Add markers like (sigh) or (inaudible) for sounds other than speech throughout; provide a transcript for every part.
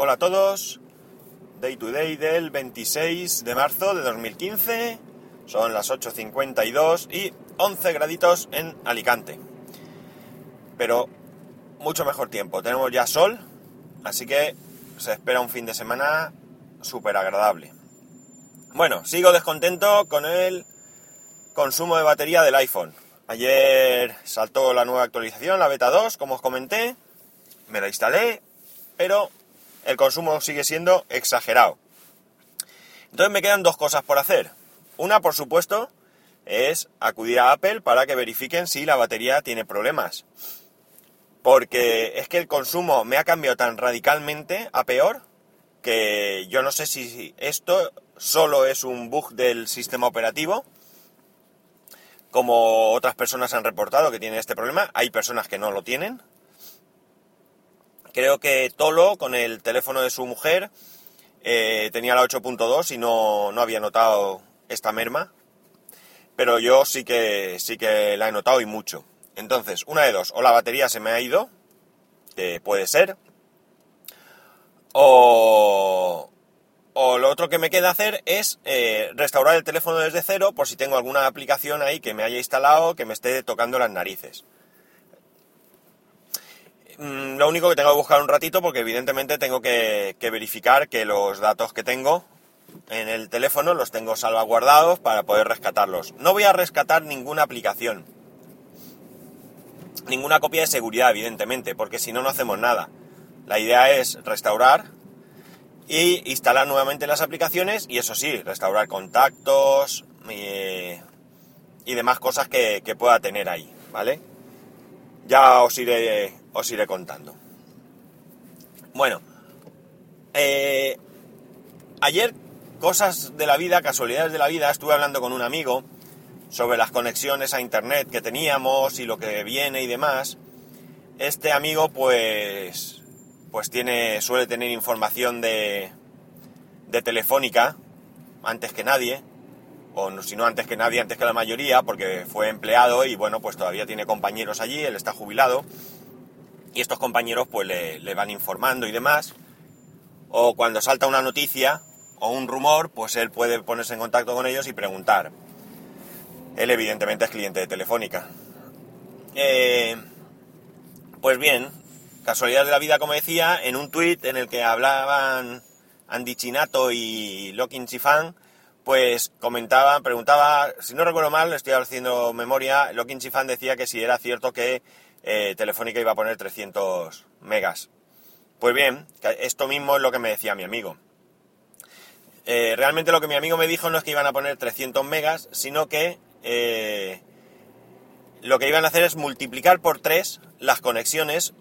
Hola a todos. Day to day del 26 de marzo de 2015. Son las 8.52 y 11 graditos en Alicante. Pero mucho mejor tiempo. Tenemos ya sol, así que se espera un fin de semana súper agradable. Bueno, sigo descontento con el consumo de batería del iPhone. Ayer saltó la nueva actualización, la beta 2, como os comenté. Me la instalé, pero el consumo sigue siendo exagerado. Entonces me quedan dos cosas por hacer. Una, por supuesto, es acudir a Apple para que verifiquen si la batería tiene problemas. Porque es que el consumo me ha cambiado tan radicalmente a peor que yo no sé si esto solo es un bug del sistema operativo, como otras personas han reportado que tienen este problema. Hay personas que no lo tienen, creo que Tolo, con el teléfono de su mujer, eh, tenía la 8.2 y no, no, había notado esta merma. Pero yo sí que, sí que la he notado y mucho. Entonces, una de dos, o la batería se me ha ido, que puede ser, o, o lo otro que me queda hacer es eh, restaurar el teléfono desde cero por si tengo alguna aplicación ahí que me haya instalado que me esté tocando las narices. Mm, lo único que tengo que buscar un ratito porque evidentemente tengo que, verificar que los datos que tengo en el teléfono los tengo salvaguardados para poder rescatarlos. No voy a rescatar ninguna aplicación. Ninguna copia de seguridad, evidentemente, porque si no, no hacemos nada. La idea es restaurar y instalar nuevamente las aplicaciones y eso sí, restaurar contactos y, y demás cosas que, que pueda tener ahí, ¿vale? Ya os iré os iré contando. Bueno, eh, ayer cosas de la vida, casualidades de la vida, estuve hablando con un amigo sobre las conexiones a internet que teníamos y lo que viene y demás. Este amigo pues pues tiene suele tener información de de Telefónica antes que nadie o si no antes que nadie, antes que la mayoría, porque fue empleado y bueno, pues todavía tiene compañeros allí, él está jubilado y estos compañeros pues le, van informando y demás. O cuando salta una noticia o un rumor, pues él puede ponerse en contacto con ellos y preguntar. Él evidentemente es cliente de Telefónica. Eh, pues bien, casualidad de la vida, como decía, en un tuit en el que hablaban Andy Chinato y Locking Chifan, pues comentaban, preguntaba, si no recuerdo mal, estoy haciendo memoria, Locking Chifan decía que si era cierto que eh, Telefónica iba a poner 300 megas. Pues bien, esto mismo es lo que me decía mi amigo. Eh, realmente lo que mi amigo me dijo no es que iban a poner 300 megas, sino que eh, lo que iban a hacer es multiplicar por 3 las conexiones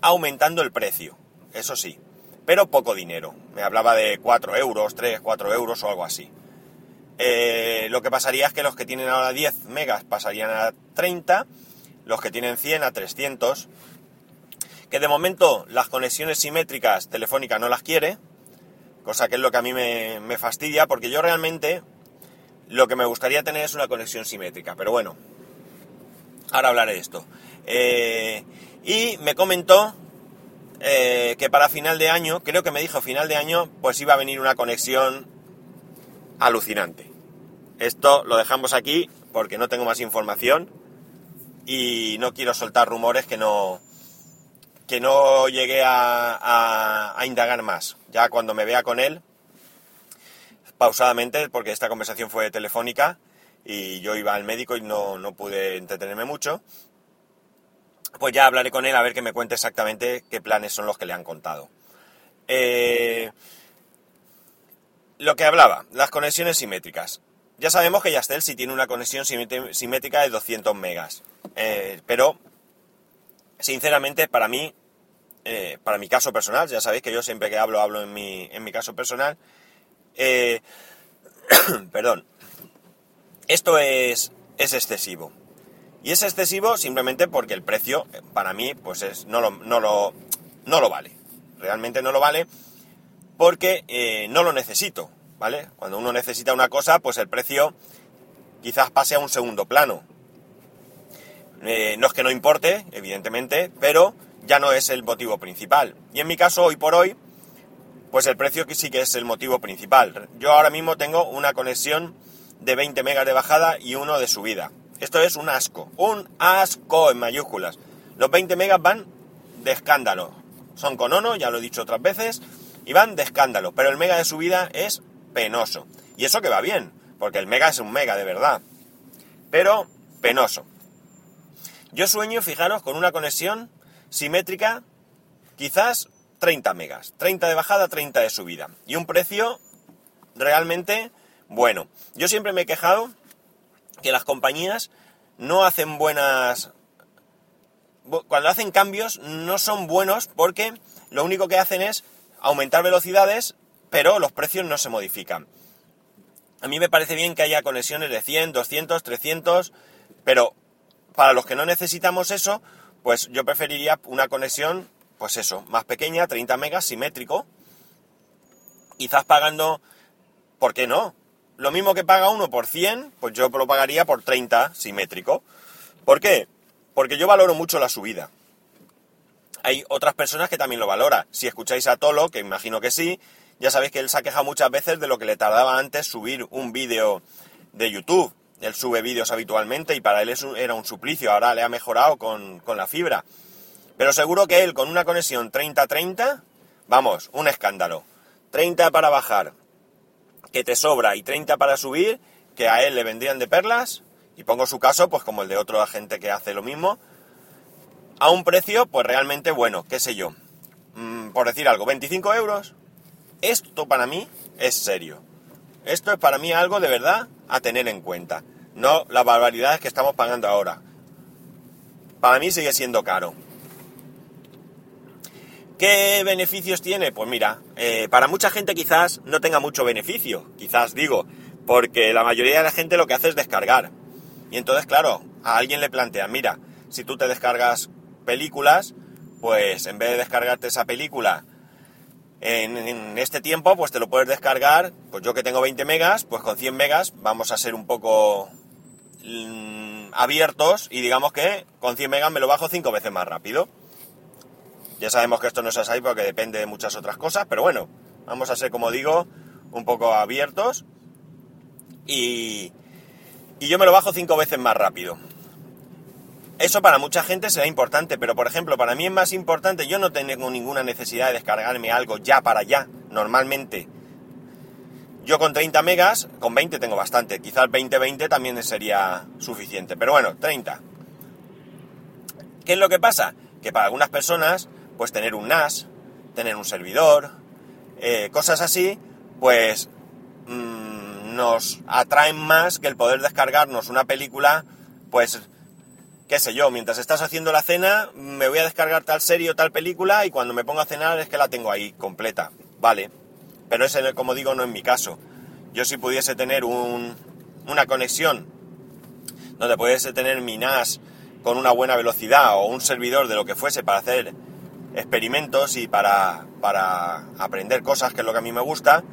aumentando el precio. Eso sí, pero poco dinero. Me hablaba de 4 euros, 3, 4 euros o algo así. lo que pasaría es que los que tienen ahora 10 megas pasarían a 30 los que tienen 100 a 300, que de momento las conexiones simétricas Telefónica no las quiere, cosa que es lo que a mí me, fastidia, porque yo realmente lo que me gustaría tener es una conexión simétrica, pero bueno, ahora hablaré de esto. Eh, y me comentó eh, que para final de año, creo que me dijo final de año, pues iba a venir una conexión alucinante. Esto lo dejamos aquí porque no tengo más información y no quiero soltar rumores que no que no llegué a, indagar más. Ya cuando me vea con él, pausadamente, porque esta conversación fue telefónica y yo iba al médico y no, pude entretenerme mucho, pues ya hablaré con él a ver que me cuente exactamente qué planes son los que le han contado. Eh, lo que hablaba, las conexiones simétricas. Ya sabemos que Yastel sí tiene una conexión simétrica de 200 megas, eh, pero sinceramente para mí, eh, para mi caso personal, ya sabéis que yo siempre que hablo, hablo en mi, en mi caso personal, eh, (coughs) perdón, esto es, es excesivo. Y es excesivo simplemente porque el precio, para mí, pues es, no, lo, no, lo, no lo vale. Realmente no lo vale porque no lo necesito. ¿Vale? Cuando uno necesita una cosa, pues el precio quizás pase a un segundo plano. Eh, no es que no importe, evidentemente, pero ya no es el motivo principal. Y en mi caso, hoy por hoy, pues el precio sí que es el motivo principal. Yo ahora mismo tengo una conexión de 20 megas de bajada y uno de subida. Esto es un asco, un asco en mayúsculas. Los 20 megas van de escándalo. Son con ONO, ya lo he dicho otras veces, y van de escándalo. Pero el mega de subida es penoso. Y eso que va bien, porque el mega es un mega de verdad. Pero penoso. Yo sueño, fijaros, con una conexión simétrica, quizás 30 megas. 30 de bajada, 30 de subida. Y un precio realmente bueno. Yo siempre me he quejado que las compañías no hacen buenas... Cuando hacen cambios no son buenos porque lo único que hacen es aumentar velocidades, pero los precios no se modifican. A mí me parece bien que haya conexiones de 100, 200, 300, pero para los que no necesitamos eso, pues yo preferiría una conexión, pues eso, más pequeña, 30 megas, simétrico, quizás pagando, ¿por qué no? Lo mismo que paga uno por 100, pues yo lo pagaría por 30 simétrico. ¿Por qué? Porque yo valoro mucho la subida. Hay otras personas que también lo valoran. Si escucháis a Tolo, que imagino que sí, ya sabéis que él se ha quejado muchas veces de lo que le tardaba antes subir un vídeo de YouTube. Él sube vídeos habitualmente y para él era un suplicio. Ahora le ha mejorado con, con la fibra. Pero seguro que él con una conexión 30-30, vamos, un escándalo. 30 para bajar, que te sobra y 30 para subir, que a él le vendrían de perlas, y pongo su caso, pues como el de otro agente que hace lo mismo, a un precio, pues realmente bueno, qué sé yo. Mm, por decir algo, 25 euros. Esto para mí es serio. Esto es para mí algo de verdad a tener en cuenta. No las barbaridades que estamos pagando ahora. Para mí sigue siendo caro. ¿Qué beneficios tiene? Pues mira, eh, para mucha gente quizás no tenga mucho beneficio, quizás digo, porque la mayoría de la gente lo que hace es descargar. Y entonces, claro, a alguien le plantea, mira, si tú te descargas películas, pues en vez de descargarte esa película en, este tiempo, pues te lo puedes descargar, pues yo que tengo 20 megas, pues con 100 megas vamos a ser un poco mm, abiertos y digamos que con 100 megas me lo bajo 5 veces más rápido. Ya sabemos que esto no es así porque depende de muchas otras cosas, pero bueno, vamos a ser, como digo, un poco abiertos. Y, y yo me lo bajo cinco veces más rápido. Eso para mucha gente será importante, pero por ejemplo, para mí es más importante, yo no tengo ninguna necesidad de descargarme algo ya para ya, normalmente. Yo con 30 megas, con 20 tengo bastante, quizás 20-20 también sería suficiente, pero bueno, 30. ¿Qué es lo que pasa? Que para algunas personas pues tener un NAS, tener un servidor, eh, cosas así, pues mm, nos atraen más que el poder descargarnos una película, pues, qué sé yo, mientras estás haciendo la cena, me voy a descargar tal serie o tal película y cuando me pongo a cenar es que la tengo ahí completa, vale. Pero ese, como digo, no es mi caso. Yo si pudiese tener un, una conexión donde pudiese tener mi NAS con una buena velocidad o un servidor de lo que fuese para hacer experimentos y para, para aprender cosas, que es lo que a mí me gusta,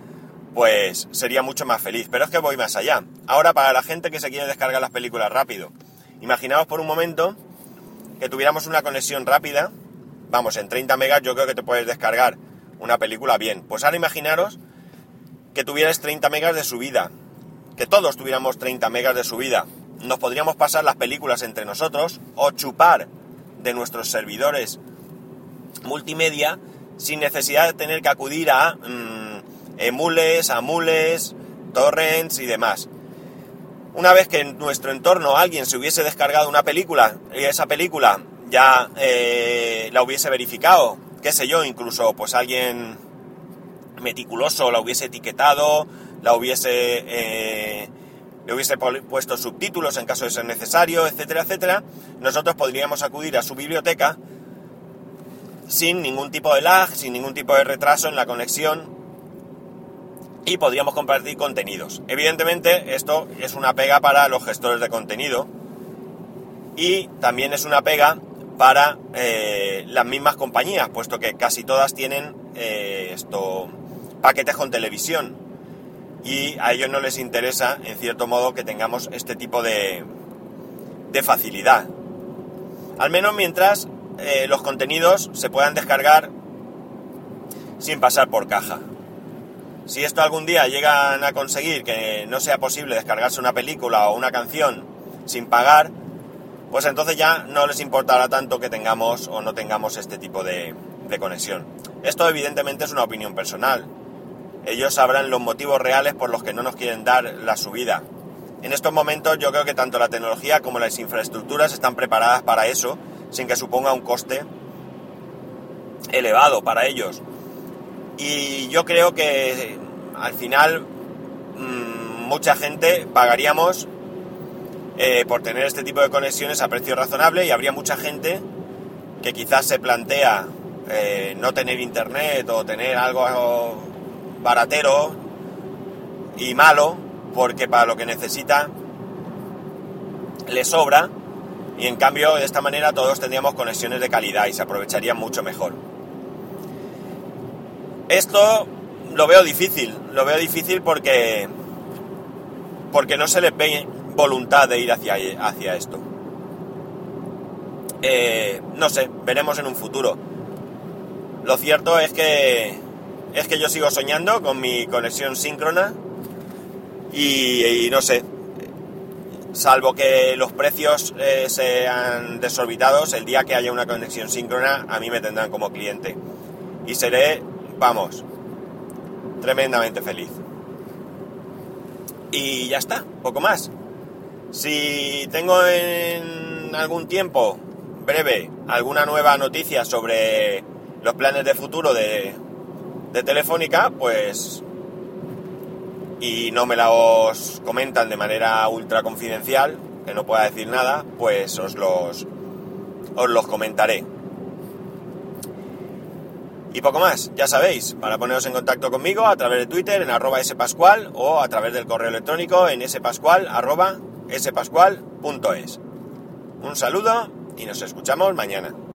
pues sería mucho más feliz. Pero es que voy más allá. Ahora, para la gente que se quiere descargar las películas rápido, imaginaos por un momento que tuviéramos una conexión rápida, vamos, en 30 megas yo creo que te puedes descargar una película bien. Pues ahora imaginaros que tuvieras 30 megas de subida, que todos tuviéramos 30 megas de subida. Nos podríamos pasar las películas entre nosotros o chupar de nuestros servidores multimedia sin necesidad de tener que acudir a mm, emules, amules, torrents y demás. Una vez que en nuestro entorno alguien se hubiese descargado una película y esa película ya eh, la hubiese verificado, qué sé yo, incluso pues alguien meticuloso la hubiese etiquetado, la hubiese, eh, le hubiese puesto subtítulos en caso de ser necesario, etcétera, etcétera, nosotros podríamos acudir a su biblioteca sin ningún tipo de lag, sin ningún tipo de retraso en la conexión y podríamos compartir contenidos. Evidentemente esto es una pega para los gestores de contenido y también es una pega para eh, las mismas compañías, puesto que casi todas tienen eh, esto paquetes con televisión y a ellos no les interesa, en cierto modo, que tengamos este tipo de, facilidad. Al menos mientras eh, los contenidos se puedan descargar sin pasar por caja. Si esto algún día llegan a conseguir que no sea posible descargarse una película o una canción sin pagar, pues entonces ya no les importará tanto que tengamos o no tengamos este tipo de, conexión. Esto evidentemente es una opinión personal. Ellos sabrán los motivos reales por los que no nos quieren dar la subida. En estos momentos yo creo que tanto la tecnología como las infraestructuras están preparadas para eso, sin que suponga un coste elevado para ellos. Y yo creo que al final mm, mucha gente pagaríamos eh, por tener este tipo de conexiones a precio razonable y habría mucha gente que quizás se plantea eh, no tener internet o tener algo baratero y malo porque para lo que necesita le sobra y en cambio de esta manera todos tendríamos conexiones de calidad y se aprovecharía mucho mejor. Esto lo veo difícil, lo veo difícil porque porque no se le ve voluntad de ir hacia, hacia esto. Eh, no sé, veremos en un futuro. Lo cierto es que es que yo sigo soñando con mi conexión síncrona y, no sé, salvo que los precios eh, sean desorbitados, el día que haya una conexión síncrona a mí me tendrán como cliente y seré, vamos, tremendamente feliz. Y ya está, poco más. Si tengo en algún tiempo breve alguna nueva noticia sobre los planes de futuro de, Telefónica, pues y no me la os comentan de manera ultra confidencial, que no pueda decir nada, pues os los, os los comentaré. Y poco más, ya sabéis, para poneros en contacto conmigo a través de Twitter en arroba spascual o a través del correo electrónico en spascual arroba spascual.es. Un saludo y nos escuchamos mañana.